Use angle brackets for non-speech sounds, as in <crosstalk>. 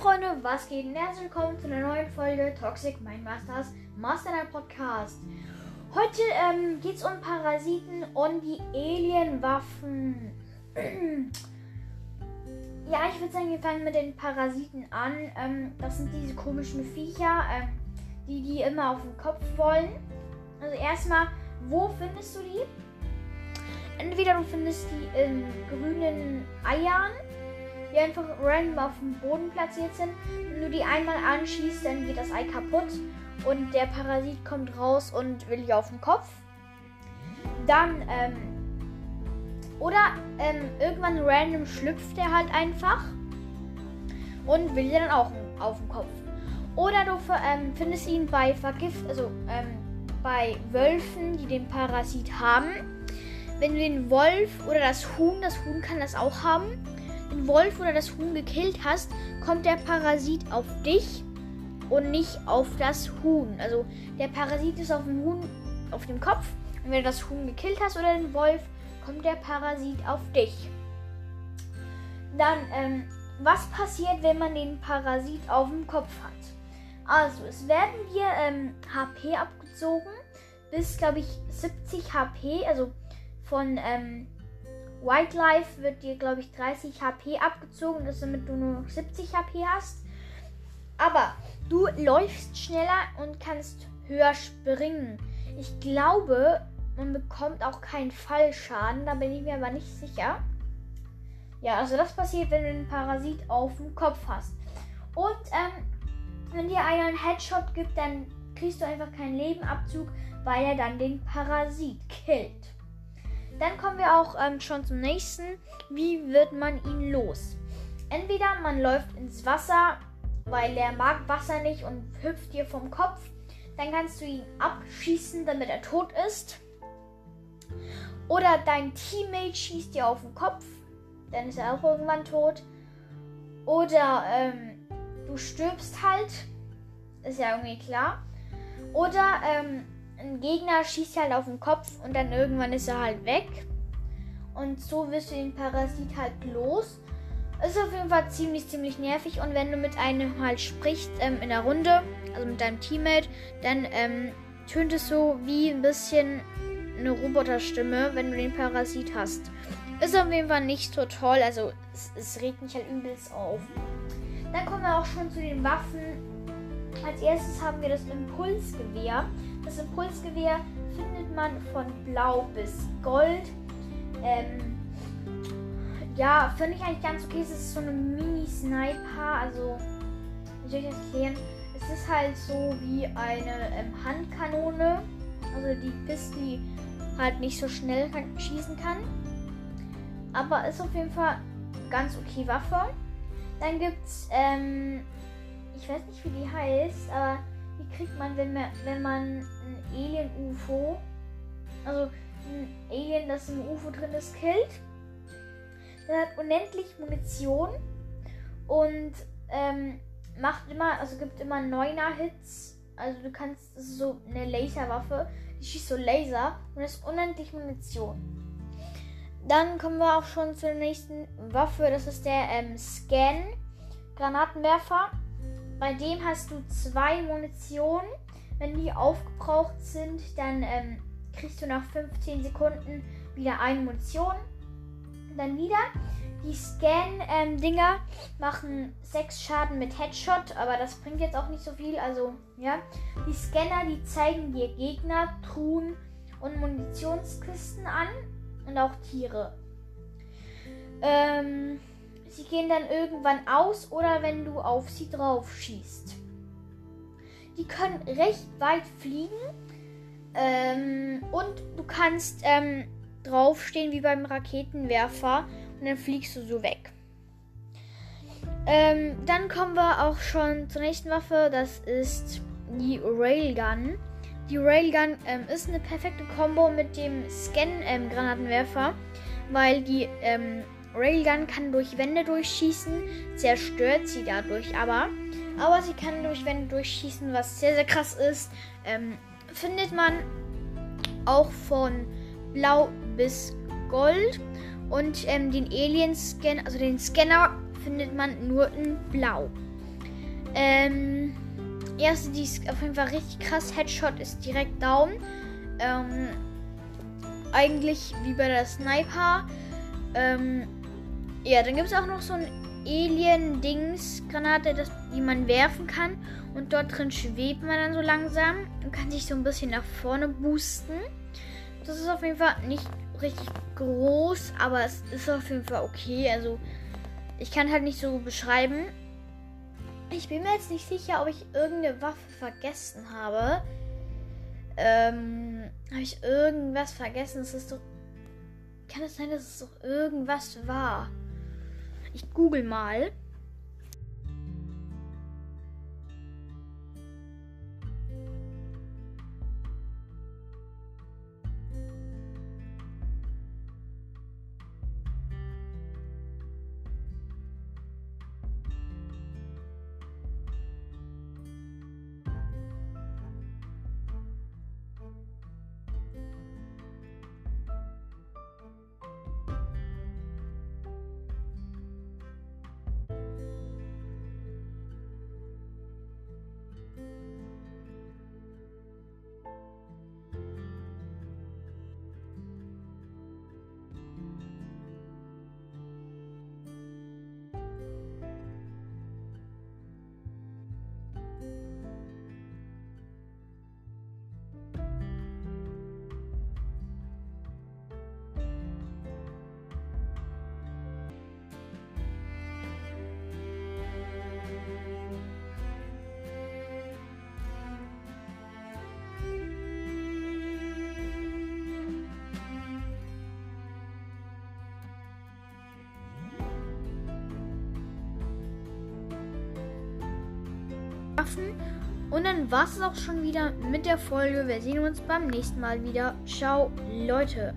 Freunde, was geht? Herzlich willkommen zu einer neuen Folge Toxic Mind Masters Master Podcast. Heute ähm, geht es um Parasiten und die Alienwaffen. <clears throat> ja, ich würde sagen, wir fangen mit den Parasiten an. Ähm, das sind diese komischen Viecher, ähm, die die immer auf den Kopf wollen. Also erstmal, wo findest du die? Entweder du findest die in grünen Eiern die einfach random auf dem Boden platziert sind. Wenn du die einmal anschießt, dann geht das Ei kaputt und der Parasit kommt raus und will dich auf den Kopf. Dann, ähm, oder ähm, irgendwann random schlüpft er halt einfach und will dir dann auch auf den Kopf. Oder du ähm, findest ihn bei Vergift, also ähm, bei Wölfen, die den Parasit haben. Wenn du den Wolf oder das Huhn, das Huhn kann das auch haben, Wolf oder das Huhn gekillt hast, kommt der Parasit auf dich und nicht auf das Huhn. Also der Parasit ist auf dem Huhn, auf dem Kopf. Und wenn du das Huhn gekillt hast oder den Wolf, kommt der Parasit auf dich. Dann, ähm, was passiert, wenn man den Parasit auf dem Kopf hat? Also, es werden dir ähm, HP abgezogen bis, glaube ich, 70 HP, also von ähm, Wildlife wird dir, glaube ich, 30 HP abgezogen, damit du nur noch 70 HP hast. Aber du läufst schneller und kannst höher springen. Ich glaube, man bekommt auch keinen Fallschaden, da bin ich mir aber nicht sicher. Ja, also das passiert, wenn du einen Parasit auf dem Kopf hast. Und ähm, wenn dir einer einen Headshot gibt, dann kriegst du einfach keinen Lebenabzug, weil er dann den Parasit killt. Dann kommen wir auch ähm, schon zum nächsten. Wie wird man ihn los? Entweder man läuft ins Wasser, weil er mag Wasser nicht und hüpft dir vom Kopf. Dann kannst du ihn abschießen, damit er tot ist. Oder dein Teammate schießt dir auf den Kopf, dann ist er auch irgendwann tot. Oder ähm, du stirbst halt, ist ja irgendwie klar. Oder ähm, ein Gegner schießt halt auf den Kopf und dann irgendwann ist er halt weg. Und so wirst du den Parasit halt los. Ist auf jeden Fall ziemlich, ziemlich nervig. Und wenn du mit einem halt sprichst ähm, in der Runde, also mit deinem Teammate, dann ähm, tönt es so wie ein bisschen eine Roboterstimme, wenn du den Parasit hast. Ist auf jeden Fall nicht so toll. Also es, es regt mich halt übelst auf. Dann kommen wir auch schon zu den Waffen. Als erstes haben wir das Impulsgewehr. Das Impulsgewehr findet man von Blau bis Gold. Ähm, ja, finde ich eigentlich ganz okay. Es ist so eine Mini-Sniper. Also, wie soll ich das erklären? Es ist halt so wie eine ähm, Handkanone. Also die Piste, die halt nicht so schnell kann, schießen kann. Aber ist auf jeden Fall ganz okay Waffe. Dann gibt's, ähm, ich weiß nicht wie die heißt, aber die kriegt man, wenn man, wenn man ein Alien-UFO, also ein Alien, das im UFO drin ist, killt. Der hat unendlich Munition und ähm, macht immer, also gibt immer neuner Hits. Also du kannst, das ist so eine Laserwaffe, die schießt so Laser und ist unendlich Munition. Dann kommen wir auch schon zur nächsten Waffe, das ist der ähm, Scan Granatenwerfer. Bei dem hast du zwei Munition. Wenn die aufgebraucht sind, dann ähm, kriegst du nach 15 Sekunden wieder eine Munition. Dann wieder. Die Scan-Dinger ähm, machen 6 Schaden mit Headshot, aber das bringt jetzt auch nicht so viel. Also, ja. Die Scanner, die zeigen dir Gegner, Truhen und Munitionskisten an. Und auch Tiere. Ähm, sie gehen dann irgendwann aus oder wenn du auf sie drauf schießt. Die können recht weit fliegen ähm, und du kannst ähm, draufstehen wie beim Raketenwerfer und dann fliegst du so weg. Ähm, dann kommen wir auch schon zur nächsten Waffe. Das ist die Railgun. Die Railgun ähm, ist eine perfekte Combo mit dem Scan-Granatenwerfer, ähm, weil die ähm, Railgun kann durch Wände durchschießen, zerstört sie dadurch aber. Aber sie kann durch Wände durchschießen, was sehr, sehr krass ist. Ähm, findet man auch von Blau bis Gold. Und ähm, den Alien-Scan, also den Scanner, findet man nur in Blau. Ähm, erste, die ist auf jeden Fall richtig krass. Headshot ist direkt down. Ähm, eigentlich wie bei der Sniper. Ähm, ja, dann gibt es auch noch so ein Alien-Dings-Granate, die man werfen kann. Und dort drin schwebt man dann so langsam und kann sich so ein bisschen nach vorne boosten. Das ist auf jeden Fall nicht richtig groß, aber es ist auf jeden Fall okay. Also ich kann halt nicht so beschreiben. Ich bin mir jetzt nicht sicher, ob ich irgendeine Waffe vergessen habe. Ähm, habe ich irgendwas vergessen? Es ist doch. Kann es sein, dass es doch irgendwas war? Ich google mal. Schaffen. Und dann war es auch schon wieder mit der Folge. Wir sehen uns beim nächsten Mal wieder. Ciao, Leute.